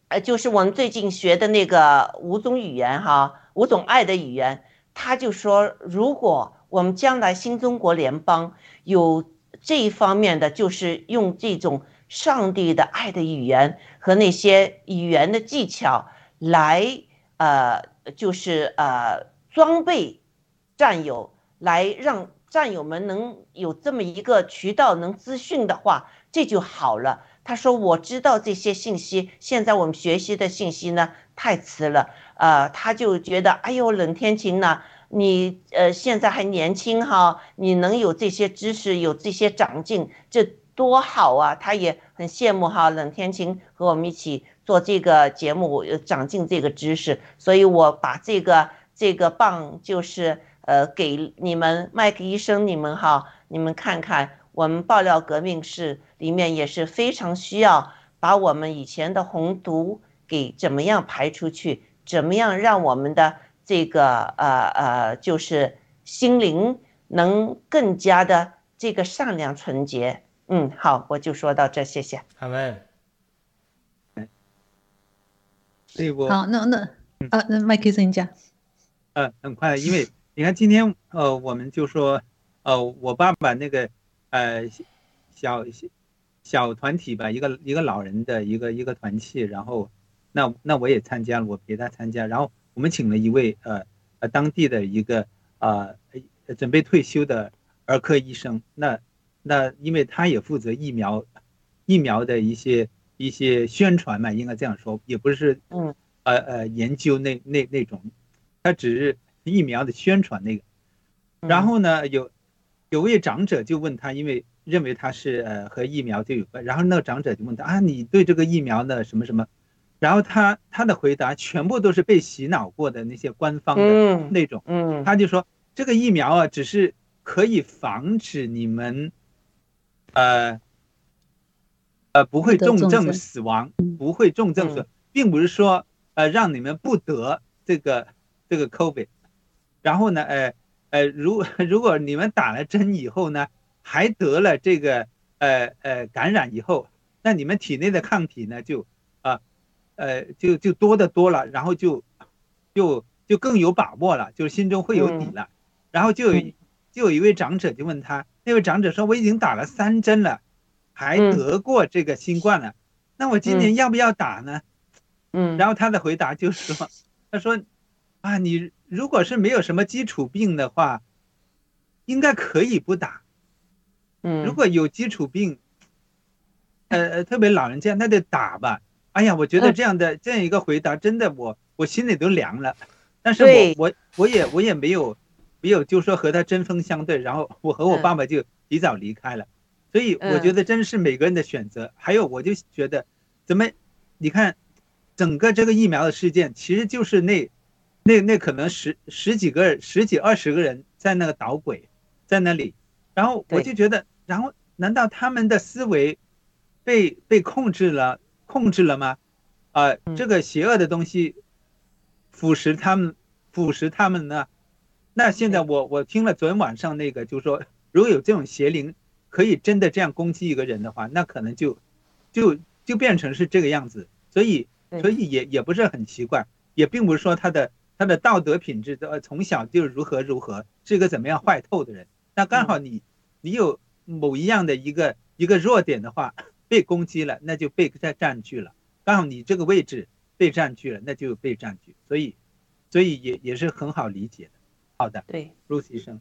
呃，就是我们最近学的那个五种语言哈，五种爱的语言，他就说，如果我们将来新中国联邦有这一方面的，就是用这种上帝的爱的语言和那些语言的技巧来，呃，就是呃。装备战友来让战友们能有这么一个渠道能资讯的话，这就好了。他说：“我知道这些信息，现在我们学习的信息呢太迟了。”呃，他就觉得：“哎呦，冷天晴呢，你呃现在还年轻哈，你能有这些知识，有这些长进，这多好啊！”他也很羡慕哈，冷天晴和我们一起做这个节目，长进这个知识。所以我把这个。这个棒就是呃，给你们麦克医生，你们哈，你们看看，我们爆料革命是里面也是非常需要把我们以前的红毒给怎么样排出去，怎么样让我们的这个呃呃，就是心灵能更加的这个善良纯洁。嗯，好，我就说到这，谢谢。好们。对不？好，那那啊，那麦克医生讲。呃，很快，因为你看今天，呃，我们就说，呃，我爸爸那个，呃，小小团体吧，一个一个老人的一个一个团契，然后，那那我也参加了，我陪他参加，然后我们请了一位呃呃当地的一个呃准备退休的儿科医生，那那因为他也负责疫苗疫苗的一些一些宣传嘛，应该这样说，也不是嗯。呃呃研究那那那种。他只是疫苗的宣传那个，然后呢，有有位长者就问他，因为认为他是呃和疫苗就有关，然后那个长者就问他啊，你对这个疫苗呢什么什么？然后他他的回答全部都是被洗脑过的那些官方的那种，嗯，他就说这个疫苗啊，只是可以防止你们，呃呃不会重症死亡，不会重症死，并不是说呃让你们不得这个。这个 COVID，然后呢，呃，呃，如 如果你们打了针以后呢，还得了这个，呃呃感染以后，那你们体内的抗体呢，就，啊，呃，就就多的多了，然后就，就就更有把握了，就是心中会有底了。然后就有就有一位长者就问他，那位长者说，我已经打了三针了，还得过这个新冠了，那我今年要不要打呢？嗯，然后他的回答就是说，他说。啊，你如果是没有什么基础病的话，应该可以不打。嗯，如果有基础病，呃呃，特别老人家，那得打吧。哎呀，我觉得这样的这样一个回答，真的我我心里都凉了。但是我我我也我也没有没有就说和他针锋相对，然后我和我爸爸就提早离开了。所以我觉得真是每个人的选择。还有，我就觉得，怎么你看，整个这个疫苗的事件，其实就是那。那那可能十十几个十几二十个人在那个捣鬼，在那里，然后我就觉得，然后难道他们的思维被被控制了控制了吗？啊，这个邪恶的东西腐蚀他们腐蚀他们呢？那现在我我听了昨天晚上那个，就说如果有这种邪灵可以真的这样攻击一个人的话，那可能就就就变成是这个样子。所以所以也也不是很奇怪，也并不是说他的。他的道德品质的从小就如何如何，是一个怎么样坏透的人。那刚好你，你有某一样的一个一个弱点的话，被攻击了，那就被占占据了。刚好你这个位置被占据了，那就被占据。所以，所以也也是很好理解的。好的，对，陆医生。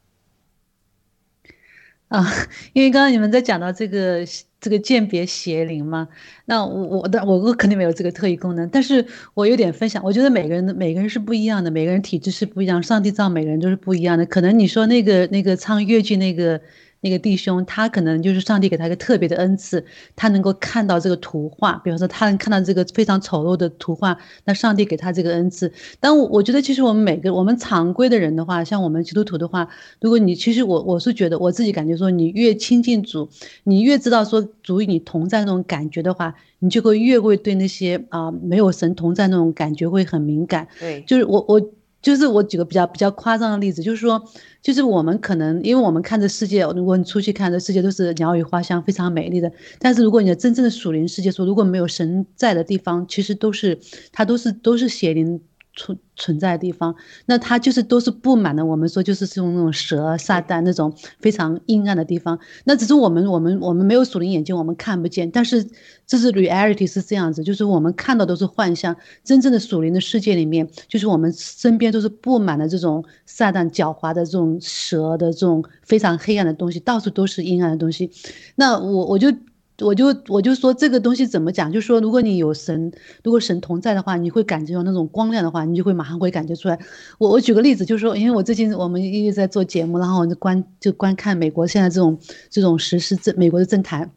啊，因为刚刚你们在讲到这个这个鉴别邪灵吗，那我我的我我肯定没有这个特异功能，但是我有点分享，我觉得每个人的每个人是不一样的，每个人体质是不一样，上帝造每个人都是不一样的。可能你说那个那个唱越剧那个那个弟兄，他可能就是上帝给他一个特别的恩赐，他能够看到这个图画，比方说他能看到这个非常丑陋的图画，那上帝给他这个恩赐。但我我觉得，其实我们每个我们常规的人的话，像我们基督徒的话，如果你其实我我是觉得我自己感觉说，你越亲近主，你越知道说主与你同在那种感觉的话，你就会越会对那些啊没有神同在那种感觉会很敏感。对，就是我我。就是我举个比较比较夸张的例子，就是说，就是我们可能，因为我们看这世界，如果你出去看这世界都是鸟语花香，非常美丽的。但是如果你的真正的属灵世界说，如果没有神在的地方，其实都是它都是都是邪灵。存存在的地方，那它就是都是布满了。我们说就是用那种蛇、撒旦那种非常阴暗的地方。那只是我们我们我们没有属灵眼睛，我们看不见。但是这是 reality 是这样子，就是我们看到都是幻象。真正的属灵的世界里面，就是我们身边都是布满了这种撒旦狡猾的这种蛇的这种非常黑暗的东西，到处都是阴暗的东西。那我我就。我就我就说这个东西怎么讲？就说如果你有神，如果神同在的话，你会感觉到那种光亮的话，你就会马上会感觉出来。我我举个例子，就是说，因为我最近我们一直在做节目，然后我就观就观看美国现在这种这种实施政美国的政坛，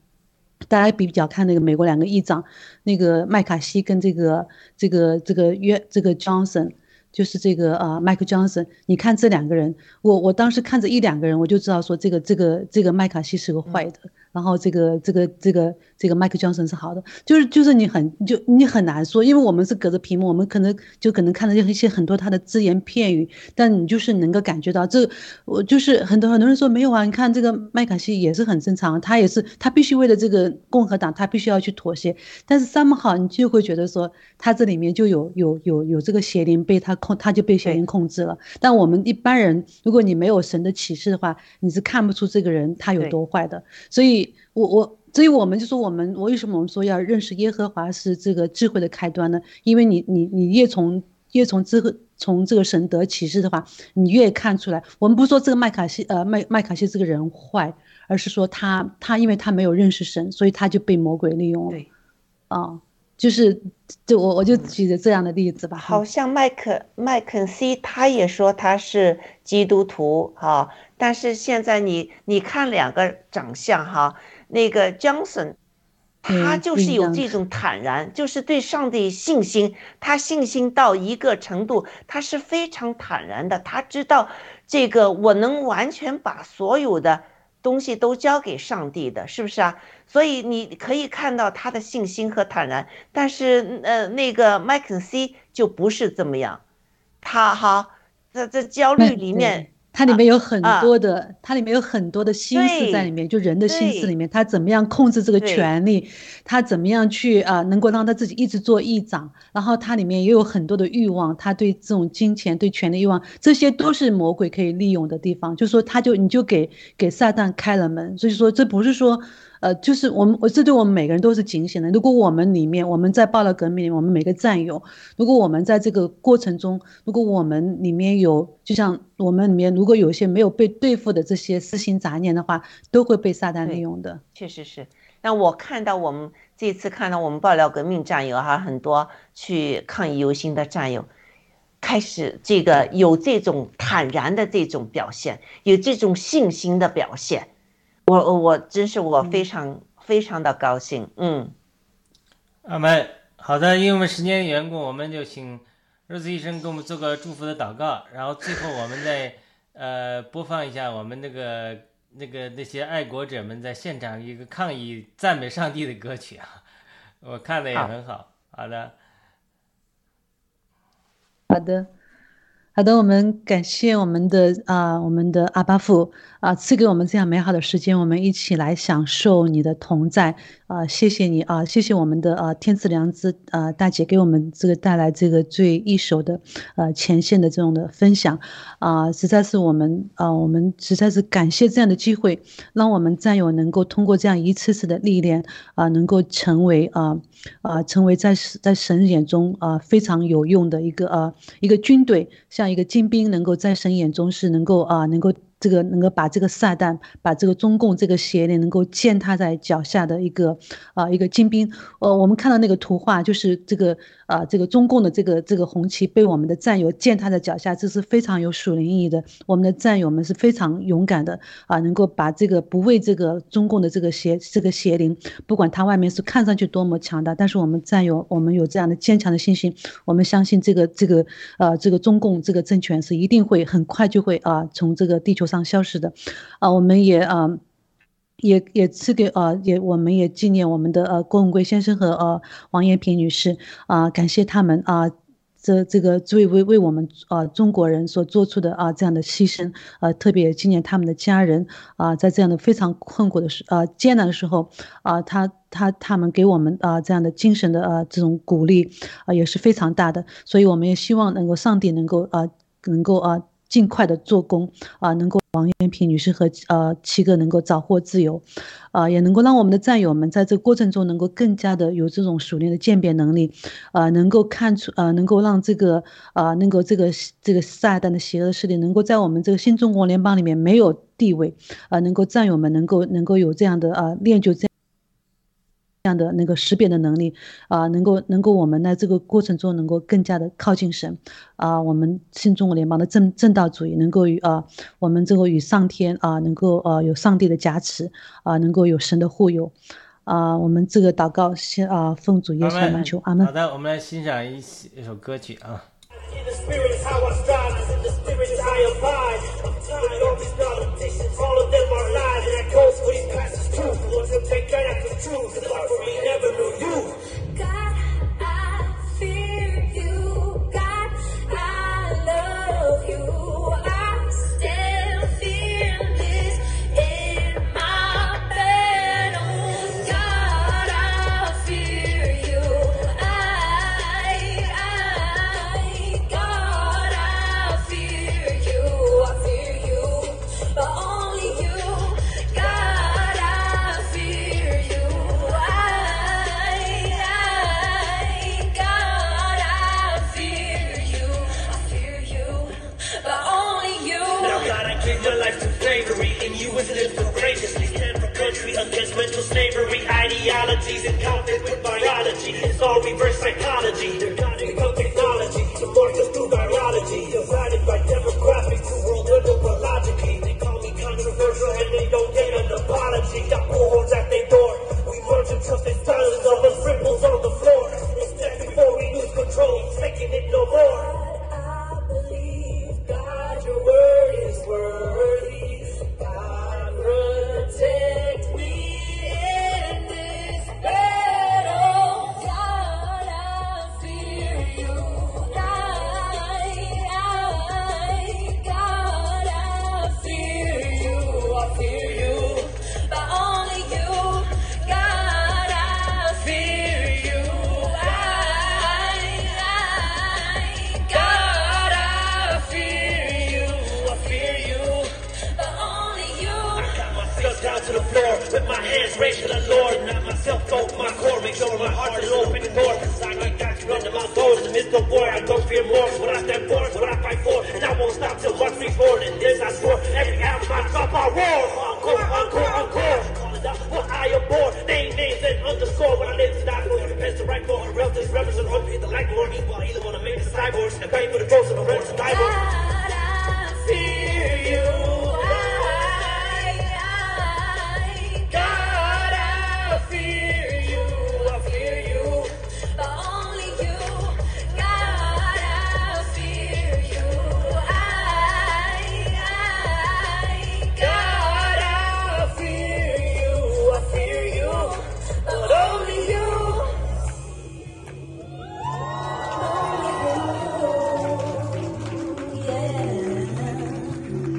大家比较看那个美国两个议长，那个麦卡锡跟这个这个这个约这个 Johnson，就是这个啊麦克 Johnson，你看这两个人，我我当时看着一两个人，我就知道说这个这个这个麦卡锡是个坏的。然后这个这个这个这个麦克· o n 是好的，就是就是你很就你很难说，因为我们是隔着屏幕，我们可能就可能看到一些很多他的只言片语，但你就是能够感觉到这，我就是很多很多人说没有啊，你看这个麦卡锡也是很正常，他也是他必须为了这个共和党，他必须要去妥协，但是三么好，你就会觉得说他这里面就有有有有这个邪灵被他控，他就被邪灵控制了。但我们一般人，如果你没有神的启示的话，你是看不出这个人他有多坏的，所以。我我，所以我们就说，我们我为什么我们说要认识耶和华是这个智慧的开端呢？因为你你你越从越从这个从这个神得启示的话，你越看出来。我们不是说这个麦卡锡呃麦麦卡锡这个人坏，而是说他他因为他没有认识神，所以他就被魔鬼利用了。对，啊，就是就我我就举着这样的例子吧。好像麦克麦肯锡他也说他是基督徒哈，但是现在你你看两个长相哈。那个 Johnson，他就是有这种坦然，就是对上帝信心，他信心到一个程度，他是非常坦然的。他知道这个我能完全把所有的东西都交给上帝的，是不是啊？所以你可以看到他的信心和坦然。但是呃，那个麦肯锡就不是这么样，他哈在在焦虑里面。它里面有很多的，它里面有很多的心思在里面，就人的心思里面，他怎么样控制这个权利，他怎么样去啊，能够让他自己一直做议长，然后他里面也有很多的欲望，他对这种金钱、对权力欲望，这些都是魔鬼可以利用的地方。就说他就你就给给撒旦开了门，所以说这不是说。呃，就是我们，我这对我们每个人都是警醒的。如果我们里面，我们在报了革命里，我们每个战友，如果我们在这个过程中，如果我们里面有，就像我们里面如果有一些没有被对付的这些私心杂念的话，都会被撒旦利用的。确实是。那我看到我们这次看到我们爆料革命战友哈，很多去抗议游行的战友，开始这个有这种坦然的这种表现，有这种信心的表现。我我真是我非常非常的高兴，嗯，阿门。好的，因为我们时间的缘故，我们就请日子医生给我们做个祝福的祷告，然后最后我们再呃播放一下我们那个那个那些爱国者们在现场一个抗议赞美上帝的歌曲啊，我看的也很好。好的，好的。好的，我们感谢我们的啊，我们的阿巴父啊，赐给我们这样美好的时间，我们一起来享受你的同在啊！谢谢你啊，谢谢我们的啊天赐良知啊大姐给我们这个带来这个最一手的呃前线的这种的分享啊，实在是我们啊，我们实在是感谢这样的机会，让我们战友能够通过这样一次次的历练啊，能够成为啊啊成为在在神眼中啊非常有用的一个啊一个军队，像。一个精兵能够在神眼中是能够啊，能够这个能够把这个撒旦，把这个中共这个邪念能够践踏在脚下的一个啊一个精兵。呃，我们看到那个图画，就是这个啊这个中共的这个这个红旗被我们的战友践踏在脚下，这是非常有属灵意义的。我们的战友们是非常勇敢的啊，能够把这个不畏这个中共的这个邪这个邪灵，不管他外面是看上去多么强大，但是我们战友我们有这样的坚强的信心，我们相信这个这个呃这个中共这个政权是一定会很快就会啊从这个地球上消失的，啊我们也啊。也也是给呃也我们也纪念我们的呃郭文贵先生和呃王艳萍女士啊，感谢他们啊，这这个为为为我们啊中国人所做出的啊这样的牺牲，呃特别纪念他们的家人啊，在这样的非常困苦的时啊艰难的时候啊，他他他们给我们啊这样的精神的啊这种鼓励啊也是非常大的，所以我们也希望能够上帝能够啊能够啊。尽快的做工啊，能够王艳萍女士和呃七个能够早获自由，啊，也能够让我们的战友们在这个过程中能够更加的有这种熟练的鉴别能力，啊，能够看出呃，能够让这个啊，能够这个这个撒旦的邪恶势力能够在我们这个新中国联邦里面没有地位，啊，能够战友们能够能够有这样的啊练就。这样的那个识别的能力啊，能够能够我们在这个过程中能够更加的靠近神啊，我们新中国联邦的正正道主义能够与啊，我们这个与上天啊，能够呃有上帝的加持啊，能够有神的护佑啊，我们这个祷告先啊，奉主耶稣的名求，阿门。好的，我们来欣赏一一首歌曲啊。